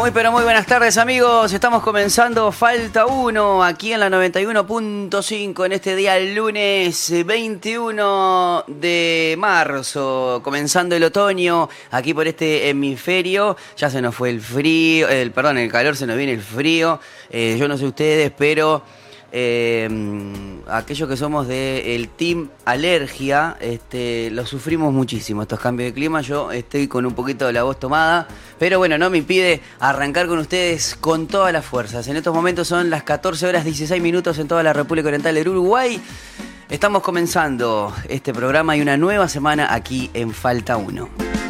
Muy pero muy buenas tardes amigos, estamos comenzando Falta 1 aquí en la 91.5 en este día lunes 21 de marzo, comenzando el otoño aquí por este hemisferio, ya se nos fue el frío, el perdón, el calor se nos viene el frío, eh, yo no sé ustedes, pero eh, aquellos que somos del team alergia, este, lo sufrimos muchísimo estos cambios de clima. Yo estoy con un poquito de la voz tomada, pero bueno, no me impide arrancar con ustedes con todas las fuerzas. En estos momentos son las 14 horas 16 minutos en toda la República Oriental del Uruguay. Estamos comenzando este programa y una nueva semana aquí en Falta 1.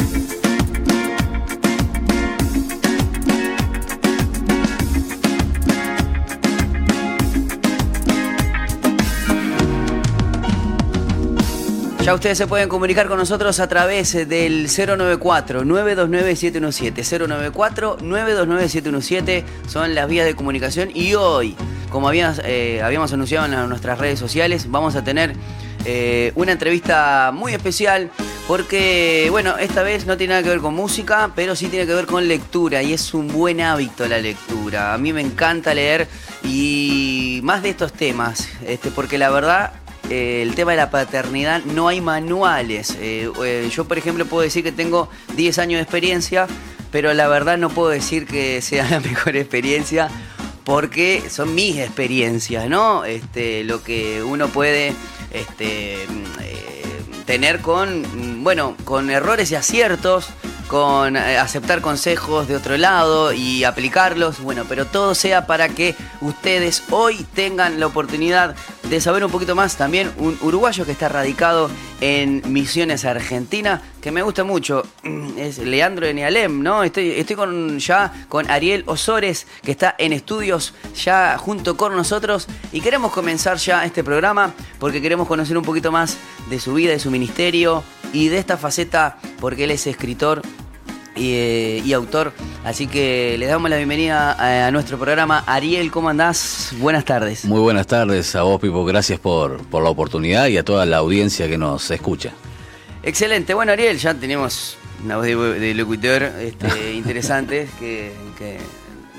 Ustedes se pueden comunicar con nosotros a través del 094-929-717. 094-929-717 son las vías de comunicación y hoy, como habíamos, eh, habíamos anunciado en nuestras redes sociales, vamos a tener eh, una entrevista muy especial porque, bueno, esta vez no tiene nada que ver con música, pero sí tiene que ver con lectura y es un buen hábito la lectura. A mí me encanta leer y más de estos temas, este, porque la verdad eh, el tema de la paternidad no hay manuales. Eh, eh, yo, por ejemplo, puedo decir que tengo 10 años de experiencia, pero la verdad no puedo decir que sea la mejor experiencia porque son mis experiencias, ¿no? Este, lo que uno puede este, tener con, bueno, con errores y aciertos con aceptar consejos de otro lado y aplicarlos, bueno, pero todo sea para que ustedes hoy tengan la oportunidad de saber un poquito más. También un uruguayo que está radicado en Misiones Argentina, que me gusta mucho, es Leandro Enialem, ¿no? Estoy, estoy con, ya con Ariel Osores, que está en estudios ya junto con nosotros y queremos comenzar ya este programa porque queremos conocer un poquito más de su vida, de su ministerio y de esta faceta, porque él es escritor eh, y, autor. Así que le damos la bienvenida a, nuestro programa. Ariel, ¿cómo andás? Buenas tardes. Muy buenas tardes a vos, Pipo. Gracias por, la oportunidad y a toda la audiencia que nos escucha. Excelente. Bueno, Ariel, ya tenemos una voz de, locutor este, interesante que,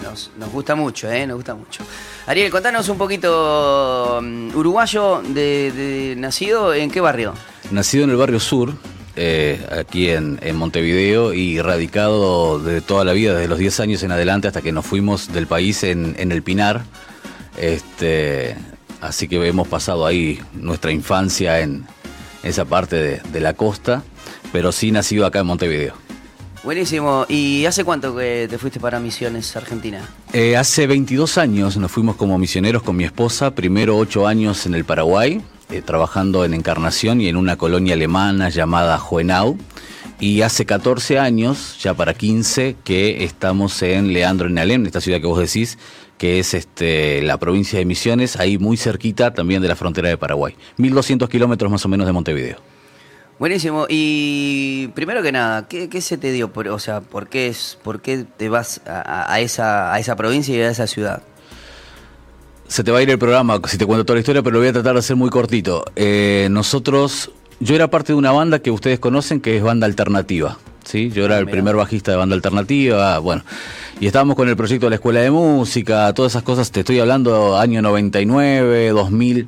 nos, gusta mucho, ¿eh? Nos gusta mucho. Ariel, contanos un poquito, mm, uruguayo de, nacido en qué barrio? Nacido en el barrio sur, eh, aquí en, Montevideo y radicado de toda la vida, desde los 10 años en adelante hasta que nos fuimos del país en, el Pinar. Este, así que hemos pasado ahí nuestra infancia en esa parte de, la costa, pero sí nacido acá en Montevideo. Buenísimo. ¿Y hace cuánto que te fuiste para Misiones Argentina? Eh, hace 22 años nos fuimos como misioneros con mi esposa, primero 8 años en el Paraguay, eh, trabajando en Encarnación y en una colonia alemana llamada Juenau. Y hace 14 años, ya para 15, que estamos en Leandro en Alem, esta ciudad que vos decís, que es este, la provincia de Misiones, ahí muy cerquita también de la frontera de Paraguay. 1200 kilómetros más o menos de Montevideo. Buenísimo. Y primero que nada, ¿qué, se te dio? O sea, ¿por qué, es, por qué te vas a, esa, a esa provincia y a esa ciudad? Se te va a ir el programa si te cuento toda la historia, pero lo voy a tratar de hacer muy cortito. Eh, nosotros, yo era parte de una banda que ustedes conocen que es banda alternativa. ¿sí? Yo era ah, el primer bajista de banda alternativa, bueno. Y estábamos con el proyecto de la escuela de música, todas esas cosas, te estoy hablando año 99, 2000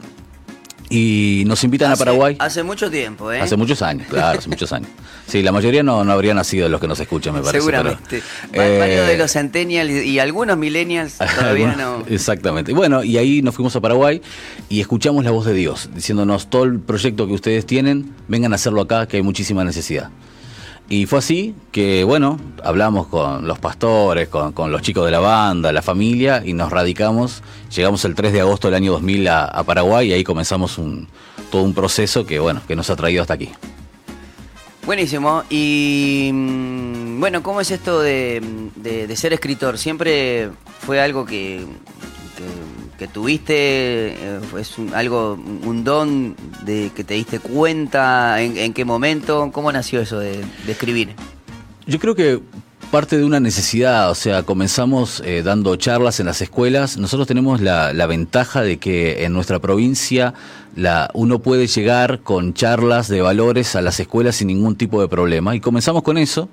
y nos invitan a Paraguay. Hace mucho tiempo, ¿eh? Hace muchos años, claro, hace muchos años. Sí, la mayoría no, no habría nacido los que nos escuchan, me parece. Seguramente. Varios de eh, los centennials y, algunos millennials todavía no. Exactamente. Bueno, y ahí nos fuimos a Paraguay y escuchamos la voz de Dios, diciéndonos todo el proyecto que ustedes tienen, vengan a hacerlo acá, que hay muchísima necesidad. Y fue así que, bueno, hablamos con los pastores, con, los chicos de la banda, la familia, y nos radicamos. Llegamos el 3 de agosto del año 2000 a, Paraguay y ahí comenzamos todo un proceso que, bueno, que nos ha traído hasta aquí. Buenísimo. Y mm, bueno, ¿cómo es esto de, de ser escritor? ¿Siempre fue algo que tuviste, eh, es algo, un don de que te diste cuenta, en, qué momento, cómo nació eso de, escribir. Yo creo que parte de una necesidad, o sea, comenzamos eh, dando charlas en las escuelas. Nosotros tenemos la, ventaja de que en nuestra provincia la, uno puede llegar con charlas de valores a las escuelas sin ningún tipo de problema. Y comenzamos con eso.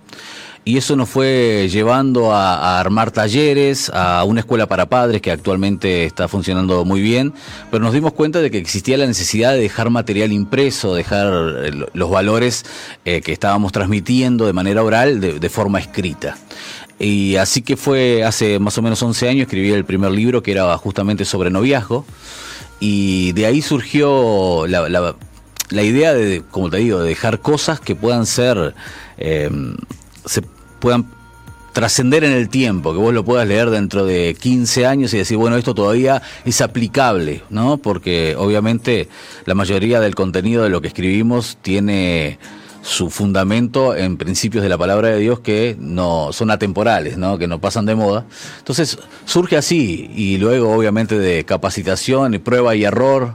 Y eso nos fue llevando a, armar talleres, a una escuela para padres que actualmente está funcionando muy bien, pero nos dimos cuenta de que existía la necesidad de dejar material impreso, dejar eh, los valores eh, que estábamos transmitiendo de manera oral de, forma escrita. Y así que fue hace más o menos 11 años, escribí el primer libro que era justamente sobre noviazgo, y de ahí surgió la, la idea de, como te digo, de dejar cosas que puedan ser, eh, se puedan trascender en el tiempo, que vos lo puedas leer dentro de 15 años y decir, bueno, esto todavía es aplicable, ¿no? Porque obviamente la mayoría del contenido de lo que escribimos tiene su fundamento en principios de la palabra de Dios que no son atemporales, ¿no? que no pasan de moda. Entonces surge así y luego obviamente de capacitación y prueba y error,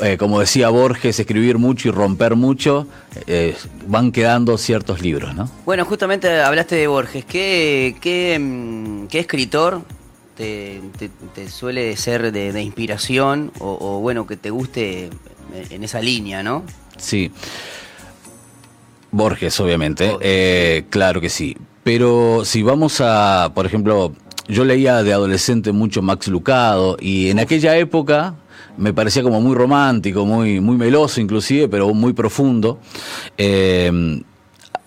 eh, como decía Borges, escribir mucho y romper mucho, eh, van quedando ciertos libros, ¿no? Bueno, justamente hablaste de Borges. ¿Qué, qué, mm, escritor te, suele ser de, inspiración o, bueno, que te guste en esa línea, no? Sí. Borges, obviamente. Eh, claro que sí. Pero si vamos a, por ejemplo, yo leía de adolescente mucho Max Lucado y en aquella época me parecía como muy romántico, muy, muy meloso inclusive, pero muy profundo. Eh,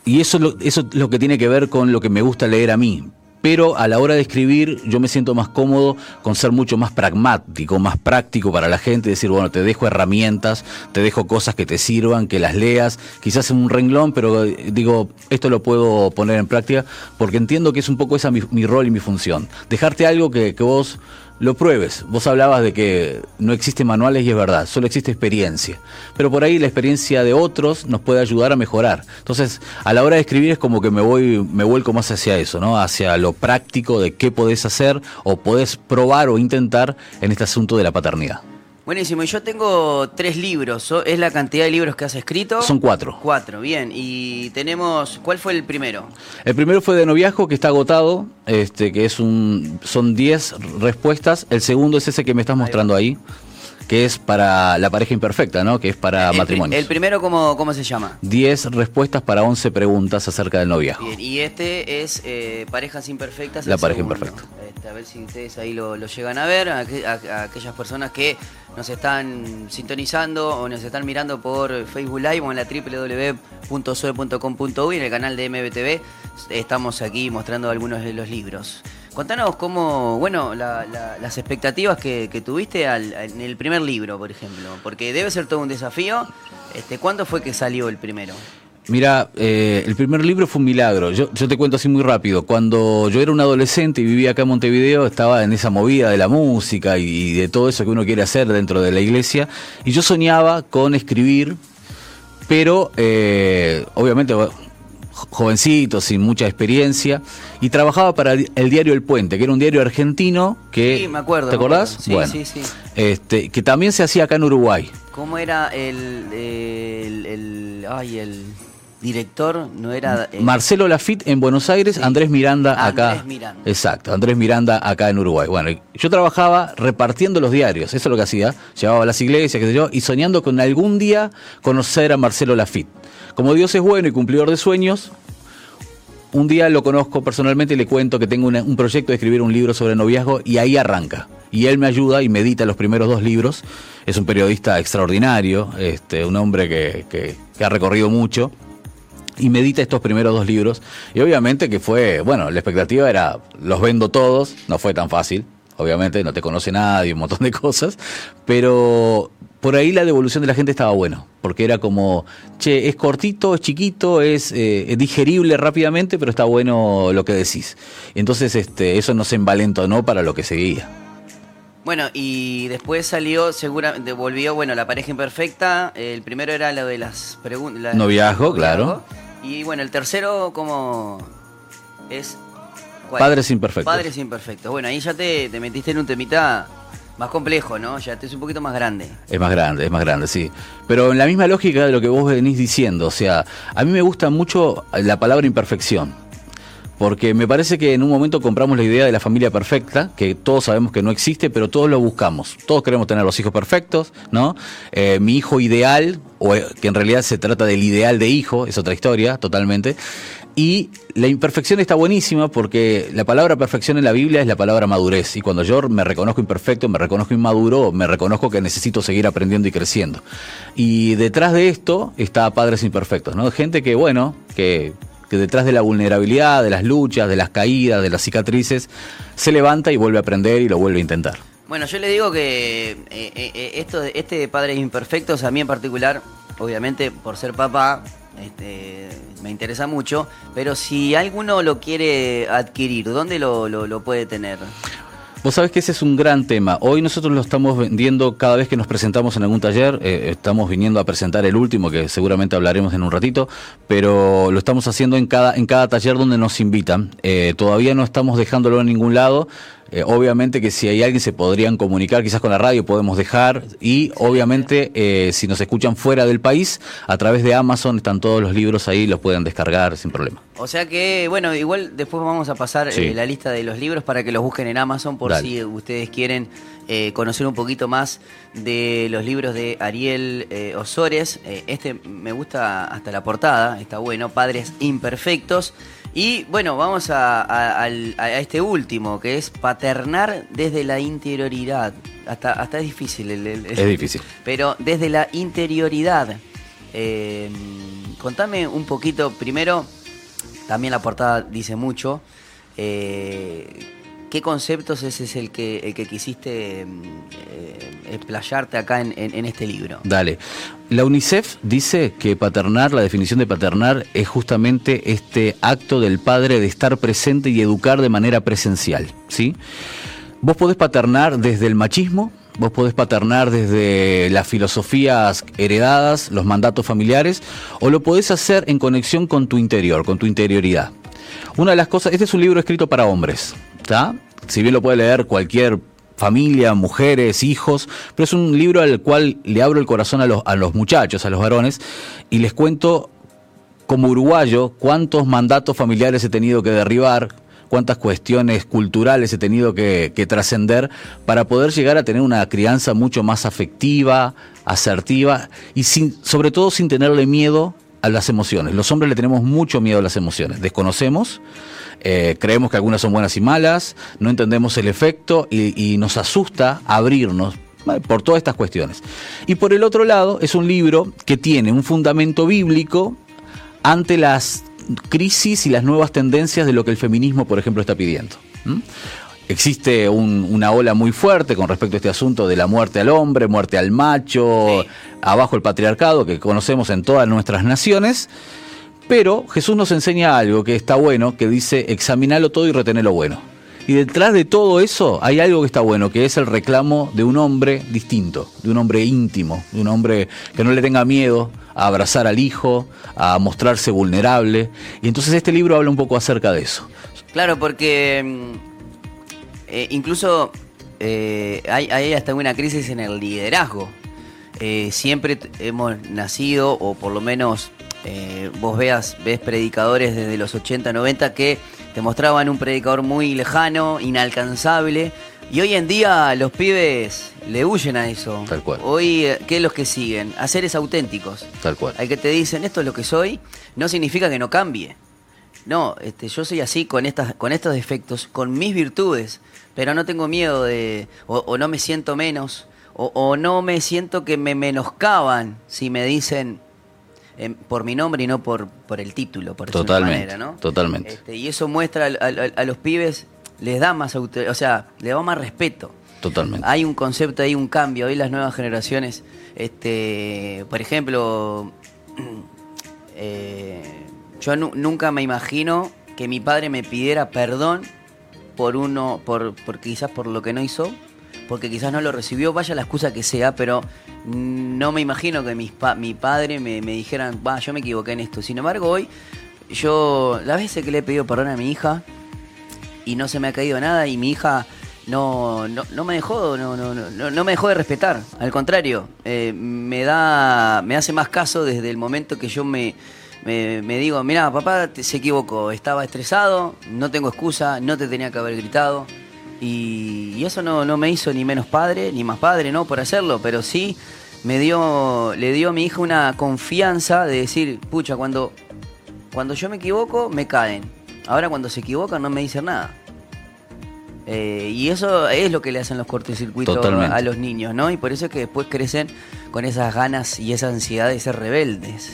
y eso, eso es lo que tiene que ver con lo que me gusta leer a mí. Pero a la hora de escribir yo me siento más cómodo con ser mucho más pragmático, más práctico para la gente, decir, bueno, te dejo herramientas, te dejo cosas que te sirvan, que las leas, quizás en un renglón, pero eh, digo, esto lo puedo poner en práctica porque entiendo que es un poco esa mi, mi rol y mi función. Dejarte algo que, que vos lo pruebes. Vos hablabas de que no existen manuales y es verdad, solo existe experiencia. Pero por ahí la experiencia de otros nos puede ayudar a mejorar. Entonces, a la hora de escribir es como que me voy, me vuelco más hacia eso, ¿no? Hacia lo práctico de qué podés hacer o podés probar o intentar en este asunto de la paternidad. Buenísimo, y yo tengo tres libros. ¿Es la cantidad de libros que has escrito? Son cuatro. Cuatro, bien. Y tenemos. ¿Cuál fue el primero? El primero fue de noviazgo, que está agotado, este, que es un. son diez respuestas. El segundo es ese que me estás mostrando ahí que es para la pareja imperfecta, ¿no? Que es para matrimonio. ¿El primero cómo, cómo se llama? 10 respuestas para 11 preguntas acerca del noviazgo. Bien, y este es eh, Parejas Imperfectas. La pareja imperfecta. Este, a ver si ustedes ahí lo, llegan a ver, a, aquellas personas que nos están sintonizando o nos están mirando por Facebook Live o en la www.soe.com.uy en el canal de MBTV. Estamos aquí mostrando algunos de los libros. Contanos cómo, bueno, las expectativas que, tuviste en el primer libro, por ejemplo, porque debe ser todo un desafío. Este, ¿Cuándo fue que salió el primero? Mira, eh, el primer libro fue un milagro. Yo, te cuento así muy rápido. Cuando yo era un adolescente y vivía acá en Montevideo, estaba en esa movida de la música y de todo eso que uno quiere hacer dentro de la iglesia. Y yo soñaba con escribir, pero eh, obviamente jovencito, sin mucha experiencia, y trabajaba para el diario El Puente, que era un diario argentino que... Sí, me acuerdo. ¿Te acordás? Sí, sí, sí. Este, que también se hacía acá en Uruguay. ¿Cómo era el... el, el ay, el director no era eh, Marcelo Lafitte en Buenos Aires, Andrés Miranda acá. Andrés Miranda. Exacto, Andrés Miranda acá en Uruguay. Bueno, yo trabajaba repartiendo los diarios, eso es lo que hacía, llevaba a las iglesias, qué sé yo, y soñando con algún día conocer a Marcelo Lafitte. Como Dios es bueno y cumplidor de sueños, un día lo conozco personalmente y le cuento que tengo un proyecto de escribir un libro sobre noviazgo y ahí arranca. Y él me ayuda y medita los primeros dos libros. Es un periodista extraordinario, este, un hombre que, ha recorrido mucho y medita estos primeros dos libros. Y obviamente que fue, bueno, la expectativa era, los vendo todos, no fue tan fácil, obviamente no te conoce nadie, un montón de cosas, pero por ahí la devolución de la gente estaba bueno, porque era como, che, es cortito, es chiquito, es, eh, digerible rápidamente, pero está bueno lo que decís. Entonces este, eso nos envalentó ¿no? para lo que seguía. Bueno, y después salió, seguramente, volvió, bueno, La pareja imperfecta, el primero era lo de las preguntas. Noviazgo, claro. Y bueno, el tercero, ¿cómo es? Padres imperfectos. Padres imperfectos. Bueno, ahí ya te, te metiste en un temita más complejo, ¿no? Ya te es un poquito más grande. Es más grande, es más grande, sí. Pero en la misma lógica de lo que vos venís diciendo, o sea, a mí me gusta mucho la palabra imperfección. Porque me parece que en un momento compramos la idea de la familia perfecta, que todos sabemos que no existe, pero todos lo buscamos. Todos queremos tener los hijos perfectos, ¿no? Eh, mi hijo ideal, o eh, que en realidad se trata del ideal de hijo, es otra historia totalmente. Y la imperfección está buenísima porque la palabra perfección en la Biblia es la palabra madurez. Y cuando yo me reconozco imperfecto, me reconozco inmaduro, me reconozco que necesito seguir aprendiendo y creciendo. Y detrás de esto está Padres Imperfectos, ¿no? Gente que, bueno, que, que detrás de la vulnerabilidad, de las luchas, de las caídas, de las cicatrices, se levanta y vuelve a aprender y lo vuelve a intentar. Bueno, yo le digo que eh, eh, esto, este de Padres Imperfectos, a mí en particular, obviamente por ser papá, este, me interesa mucho, pero si alguno lo quiere adquirir, ¿dónde lo, puede tener? Vos sabés que ese es un gran tema. Hoy nosotros lo estamos vendiendo cada vez que nos presentamos en algún taller. Eh, estamos viniendo a presentar el último, que seguramente hablaremos en un ratito, pero lo estamos haciendo en cada, en cada taller donde nos invitan. Eh, todavía no estamos dejándolo en ningún lado. Eh, obviamente que si hay alguien se podrían comunicar, quizás con la radio podemos dejar y obviamente eh, si nos escuchan fuera del país, a través de Amazon están todos los libros ahí, los pueden descargar sin problema. O sea que, bueno, igual después vamos a pasar eh, la lista de los libros para que los busquen en Amazon por si ustedes quieren conocer un poquito más de los libros de Ariel Osores. este me gusta hasta la portada, está bueno, Padres Imperfectos. Y bueno, vamos a, este último, que es paternar desde la interioridad. Hasta, hasta es difícil. El, es difícil. Pero desde la interioridad. Eh, contame un poquito, primero, también la portada dice mucho. Eh, ¿Qué conceptos ese es el que, que quisiste eh, explayarte acá en, este libro? Dale. La UNICEF dice que paternar, la definición de paternar es justamente este acto del padre de estar presente y educar de manera presencial. ¿sí? Vos podés paternar desde el machismo, vos podés paternar desde las filosofías heredadas, los mandatos familiares, o lo podés hacer en conexión con tu interior, con tu interioridad. Una de las cosas, este es un libro escrito para hombres, si bien lo puede leer cualquier familia, mujeres, hijos, pero es un libro al cual le abro el corazón a los, muchachos, a los varones, y les cuento como uruguayo cuántos mandatos familiares he tenido que derribar, cuántas cuestiones culturales he tenido que, que trascender para poder llegar a tener una crianza mucho más afectiva, asertiva y sin, sobre todo sin tenerle miedo a las emociones. Los hombres le tenemos mucho miedo a las emociones, desconocemos eh, creemos que algunas son buenas y malas, no entendemos el efecto y, nos asusta abrirnos por todas estas cuestiones. Y por el otro lado, es un libro que tiene un fundamento bíblico ante las crisis y las nuevas tendencias de lo que el feminismo, por ejemplo, está pidiendo. Existe una ola muy fuerte con respecto a este asunto de la muerte al hombre, muerte al macho, abajo el patriarcado que conocemos en todas nuestras naciones. Pero Jesús nos enseña algo que está bueno, que dice examinalo todo y retener lo bueno. Y detrás de todo eso hay algo que está bueno, que es el reclamo de un hombre distinto, de un hombre íntimo, de un hombre que no le tenga miedo a abrazar al hijo, a mostrarse vulnerable. Y entonces este libro habla un poco acerca de eso. Claro, porque mm, eh, incluso eh, hay, hasta una crisis en el liderazgo. Eh, siempre hemos nacido, o por lo menos eh, vos veas, ves predicadores desde los 80, 90 que te mostraban un predicador muy lejano, inalcanzable. Y hoy en día los pibes le huyen a eso. Tal cual. Hoy, eh, ¿qué es los que siguen? A seres auténticos. Tal cual. Hay que te dicen, esto es lo que soy, no significa que no cambie. No, este, yo soy así con, estas, con estos defectos, con mis virtudes, pero no tengo miedo de, o, no me siento menos, o, o no me siento que me menoscaban si me dicen, por mi nombre y no por, por el título, por totalmente, manera, ¿no? Totalmente. Este, y eso muestra a, los pibes, les da más o sea, les da más respeto. Totalmente. Hay un concepto, hay un cambio. Hoy las nuevas generaciones, este, por ejemplo, eh, yo nunca me imagino que mi padre me pidiera perdón por uno, por, por quizás por lo que no hizo, porque quizás no lo recibió, vaya la excusa que sea, pero no me imagino que mis mi padre me, dijeran, va, yo me equivoqué en esto. Sin embargo, hoy, yo, las veces que le he pedido perdón a mi hija y no se me ha caído nada y mi hija no, no, me dejó, no, no, no, no me dejó de respetar. Al contrario, eh, me da, me hace más caso desde el momento que yo me, me, digo, mira, papá se equivocó, estaba estresado, no tengo excusa, no te tenía que haber gritado. Y, eso no, no, me hizo ni menos padre, ni más padre, ¿no? Por hacerlo, pero sí me dio, le dio a mi hija una confianza de decir, pucha, cuando cuando yo me equivoco, me caen. Ahora cuando se equivocan no me dicen nada. Eh, y eso es lo que le hacen los cortocircuitos a los niños, ¿no? Y por eso es que después crecen con esas ganas y esa ansiedad de ser rebeldes.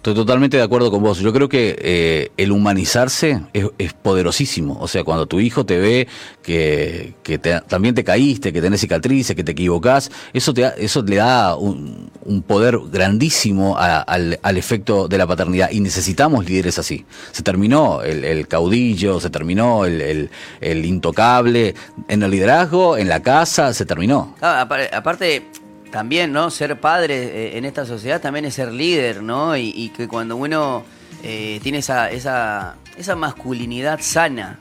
Estoy totalmente de acuerdo con vos. Yo creo que eh, el humanizarse es, poderosísimo. O sea, cuando tu hijo te ve que, también te caíste, que tenés cicatrices, que te equivocás, eso, te, eso le da un, poder grandísimo al, efecto de la paternidad. Y necesitamos líderes así. Se terminó el, caudillo, se terminó el, intocable. En el liderazgo, en la casa, se terminó. aparte también, ¿no? Ser padre eh, en esta sociedad también es ser líder, ¿no? Y, que cuando uno eh, tiene esa, esa, esa, masculinidad sana,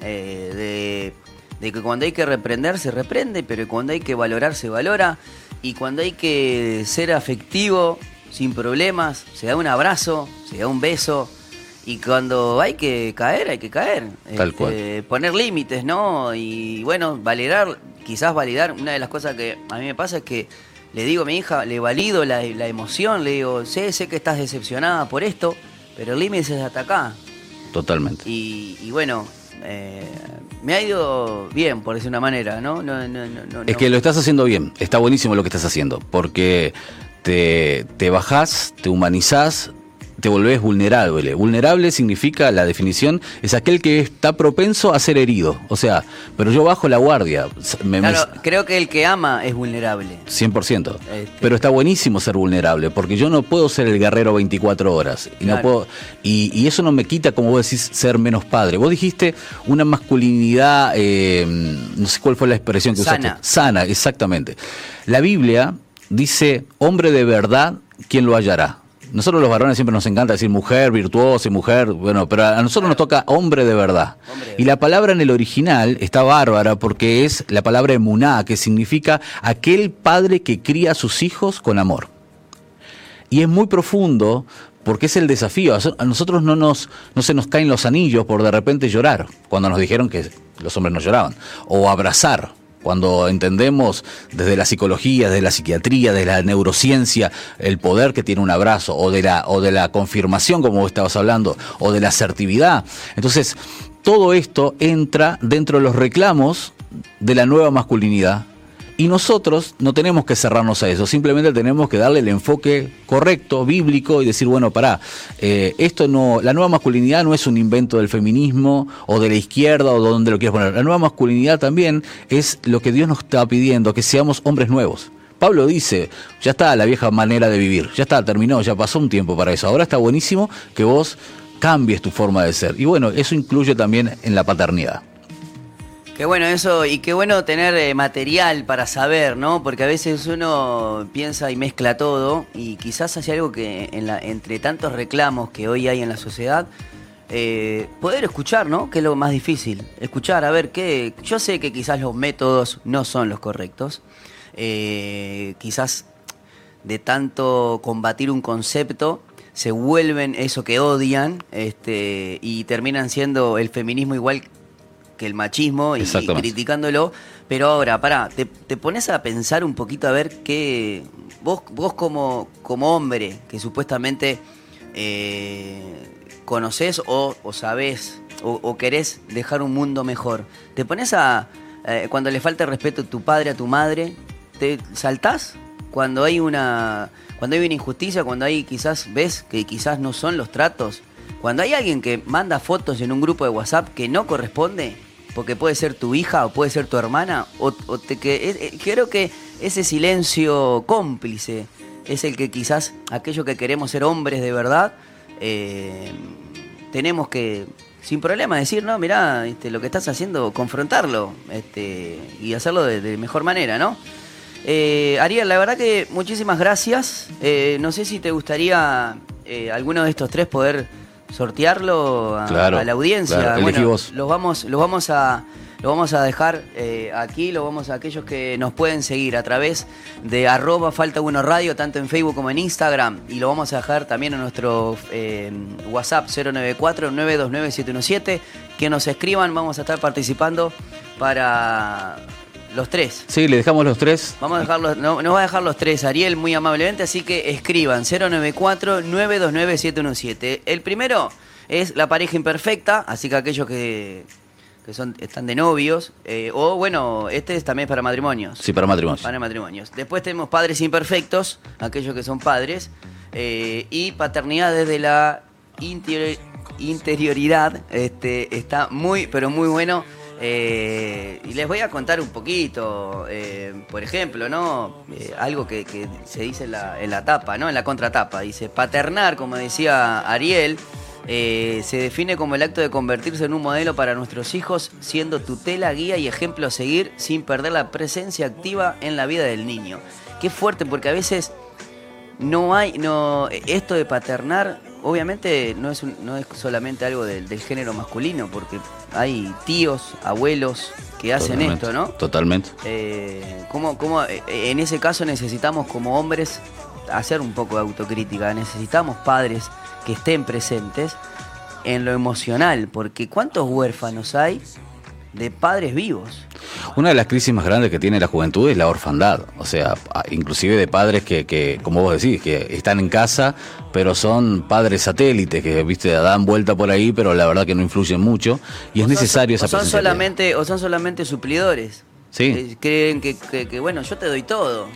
eh, de, que cuando hay que reprender, se reprende, pero cuando hay que valorar, se valora, y cuando hay que ser afectivo, sin problemas, se da un abrazo, se da un beso, y cuando hay que caer, hay que caer. Tal cual. Poner límites, ¿no? Y bueno, validar, quizás validar, una de las cosas que a mí me pasa es que le digo a mi hija, le valido la, emoción, le digo, sé, sé que estás decepcionada por esto, pero el límite es hasta acá. Totalmente. Y, bueno, eh, me ha ido bien, por decir una manera, ¿no? No, no, no es que lo estás haciendo bien, está buenísimo lo que estás haciendo, porque te, te bajás, te humanizás, te volvés vulnerable. Vulnerable significa, la definición, es aquel que está propenso a ser herido. O sea, pero yo bajo la guardia. claro, creo que el que ama es vulnerable. 100%. Este. Pero está buenísimo ser vulnerable, porque yo no puedo ser el guerrero 24 horas. Y, no puedo, y, eso no me quita, como vos decís, ser menos padre. Vos dijiste una masculinidad, eh, no sé cuál fue la expresión que Sana. usaste. Sana, exactamente. La Biblia dice, hombre de verdad, ¿quién lo hallará? Nosotros los varones siempre nos encanta decir mujer virtuosa y mujer, bueno, pero a nosotros nos toca hombre de verdad. Y la palabra en el original está bárbara porque es la palabra emuná, que significa aquel padre que cría a sus hijos con amor. Y es muy profundo porque es el desafío. A nosotros no, nos, no se nos caen los anillos por de repente llorar, cuando nos dijeron que los hombres no lloraban, o abrazar cuando entendemos desde la psicología, desde la psiquiatría, desde la neurociencia, el poder que tiene un abrazo, o de la, o de la confirmación, como estabas hablando, o de la asertividad. Entonces, todo esto entra dentro de los reclamos de la nueva masculinidad y nosotros no tenemos que cerrarnos a eso, simplemente tenemos que darle el enfoque correcto, bíblico, y decir, bueno, pará, eh, esto no, la nueva masculinidad no es un invento del feminismo o de la izquierda o de donde lo quieras poner. La nueva masculinidad también es lo que Dios nos está pidiendo, que seamos hombres nuevos. Pablo dice, ya está la vieja manera de vivir, ya está, terminó, ya pasó un tiempo para eso. Ahora está buenísimo que vos cambies tu forma de ser. Y bueno, eso incluye también en la paternidad. Qué bueno eso, y qué bueno tener eh, material para saber, ¿no? Porque a veces uno piensa y mezcla todo, y quizás hace algo que en la, entre tantos reclamos que hoy hay en la sociedad, eh, poder escuchar, ¿no? Que es lo más difícil. Escuchar, a ver qué. Yo sé que quizás los métodos no son los correctos. Eh, quizás de tanto combatir un concepto se vuelven eso que odian este, y terminan siendo el feminismo igual que el machismo y, criticándolo. Pero ahora, pará, te, pones a pensar un poquito a ver qué. Vos, vos como, como hombre, que supuestamente eh, conoces o, o sabés o, querés dejar un mundo mejor, te pones a. Eh, cuando le falta respeto a tu padre, a tu madre, ¿te saltás? Cuando hay una. Cuando hay una injusticia, cuando hay quizás ves que quizás no son los tratos, cuando hay alguien que manda fotos en un grupo de WhatsApp que no corresponde, porque puede ser tu hija o puede ser tu hermana, o, te, que, eh, creo que ese silencio cómplice es el que quizás aquello que queremos ser hombres de verdad, eh, tenemos que, sin problema, decir, no, mirá, este, lo que estás haciendo, confrontarlo este, y hacerlo de, mejor manera, ¿no? Eh, Ariel, la verdad que muchísimas gracias. no sé si te gustaría alguno de estos tres poder sortearlo a, la audiencia. bueno, los vamos, los vamos a lo vamos a dejar eh, aquí, lo vamos a aquellos que nos pueden seguir a través de arroba falta uno radio, tanto en Facebook como en Instagram. Y lo vamos a dejar también en nuestro eh, WhatsApp 094-929-717. Que nos escriban, vamos a estar participando para los tres. Sí, le dejamos los tres. Vamos a dejarlos, no, nos va a dejar los tres Ariel muy amablemente, así que escriban 094-929-717. El primero es la pareja imperfecta, así que aquellos que, que son, están de novios, eh, o bueno, este es también para matrimonios. Sí, para matrimonios. Para matrimonios. Después tenemos padres imperfectos, aquellos que son padres, eh, y paternidad desde la interior- interioridad. Este, está muy, pero muy bueno. Eh, y les voy a contar un poquito, eh, por ejemplo, ¿no? Eh, algo que, se dice en la, en la tapa, ¿no? En la contratapa. Dice, paternar, como decía Ariel, se define como el acto de convertirse en un modelo para nuestros hijos, siendo tutela, guía y ejemplo a seguir sin perder la presencia activa en la vida del niño. Qué fuerte, porque a veces no hay, no, esto de paternar, obviamente no es, un- no es solamente algo del, del género masculino, porque hay tíos, abuelos que hacen Totalmente, esto, ¿no? Totalmente. Eh, ¿cómo, cómo, eh, en ese caso necesitamos como hombres hacer un poco de autocrítica, necesitamos padres que estén presentes en lo emocional, porque ¿cuántos huérfanos hay de padres vivos? Una de las crisis más grandes que tiene la juventud es la orfandad. O sea, inclusive de padres que, que, como vos decís, que están en casa, pero son padres satélites, que viste, dan vuelta por ahí, pero la verdad que no influyen mucho. Y es son- necesario esa o son solamente O son solamente suplidores. Sí. Eh, creen que, que- que, bueno, yo te doy todo.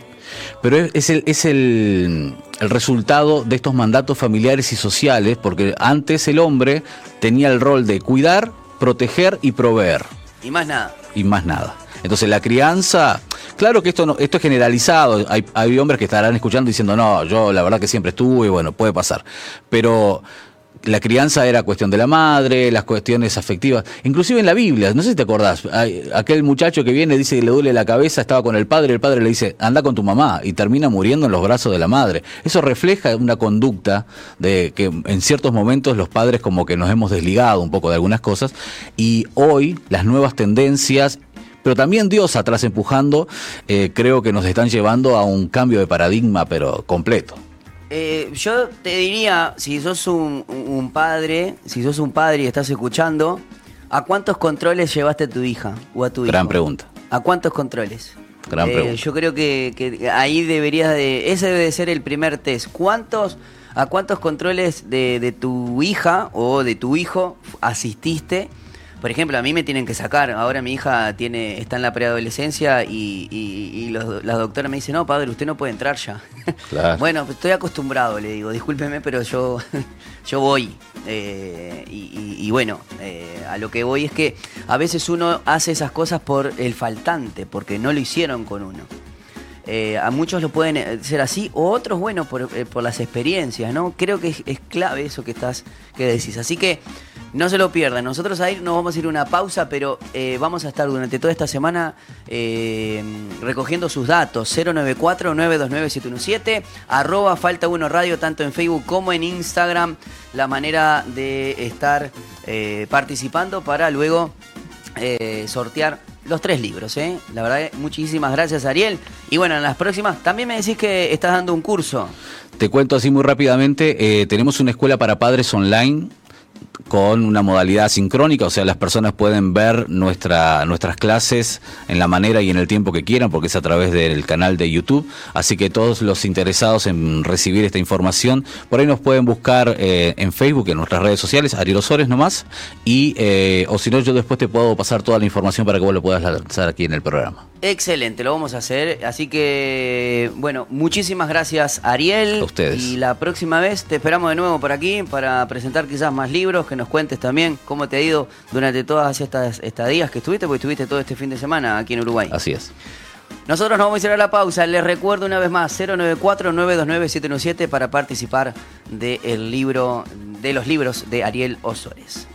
Pero es el, es el, el resultado de estos mandatos familiares y sociales, porque antes el hombre tenía el rol de cuidar, proteger y proveer. Y más nada. y más nada. Entonces la crianza, claro que esto no, esto es generalizado, hay, hay hombres que estarán escuchando diciendo, no, yo la verdad que siempre estuve, bueno, puede pasar. Pero la crianza era cuestión de la madre, las cuestiones afectivas, inclusive en la Biblia, no sé si te acordás, aquel muchacho que viene dice que le duele la cabeza, estaba con el padre, el padre le dice, anda con tu mamá, y termina muriendo en los brazos de la madre. Eso refleja una conducta de que en ciertos momentos los padres como que nos hemos desligado un poco de algunas cosas, y hoy las nuevas tendencias pero también Dios atrás empujando, eh, creo que nos están llevando a un cambio de paradigma, pero completo. Eh, yo te diría, si sos un, un padre, si sos un padre y estás escuchando, ¿a cuántos controles llevaste a tu hija o a tu hijo? Gran pregunta. ¿A cuántos controles? Gran Eh, pregunta. Yo creo que, que ahí deberías de... Ese debe de ser el primer test. ¿Cuántos, ¿A cuántos controles de, de tu hija o de tu hijo asististe? Por ejemplo, a mí me tienen que sacar. Ahora mi hija tiene está en la preadolescencia y, y, y los- la doctora me dice, no, padre, usted no puede entrar ya. Claro. bueno, pues estoy acostumbrado, le digo, discúlpeme, pero yo, yo voy. Eh, y, bueno, eh, a lo que voy es que a veces uno hace esas cosas por el faltante, porque no lo hicieron con uno. Eh, a muchos lo pueden ser así, o otros, bueno, por, por las experiencias, ¿no? Creo que es, es clave eso que estás, que decís. Así que no se lo pierdan. Nosotros ahí nos vamos a ir a una pausa, pero eh, vamos a estar durante toda esta semana eh, recogiendo sus datos. 094-929-717, arroba falta uno radio, tanto en Facebook como en Instagram. La manera de estar eh, participando para luego sortear los tres libros. La verdad, muchísimas gracias, Ariel. Y bueno, en las próximas, también me decís que estás dando un curso. Te cuento así muy rápidamente, tenemos una escuela para padres online con una modalidad sincrónica, o sea, las personas pueden ver nuestra, nuestras clases en la manera y en el tiempo que quieran, porque es a través del canal de YouTube. Así que todos los interesados en recibir esta información, por ahí nos pueden buscar eh, en Facebook, en nuestras redes sociales, Ariel Osores nomás, y, eh, o si no, yo después te puedo pasar toda la información para que vos lo puedas lanzar aquí en el programa. Excelente, lo vamos a hacer. Así que, bueno, muchísimas gracias, Ariel. A ustedes. Y la próxima vez te esperamos de nuevo por aquí para presentar quizás más libros, que nos cuentes también cómo te ha ido durante todas estas estadías que estuviste, porque estuviste todo este fin de semana aquí en Uruguay. Así es. Nosotros nos vamos a ir a la pausa. Les recuerdo una vez más, 094-929-717 para participar del libro, de los libros de Ariel Osores.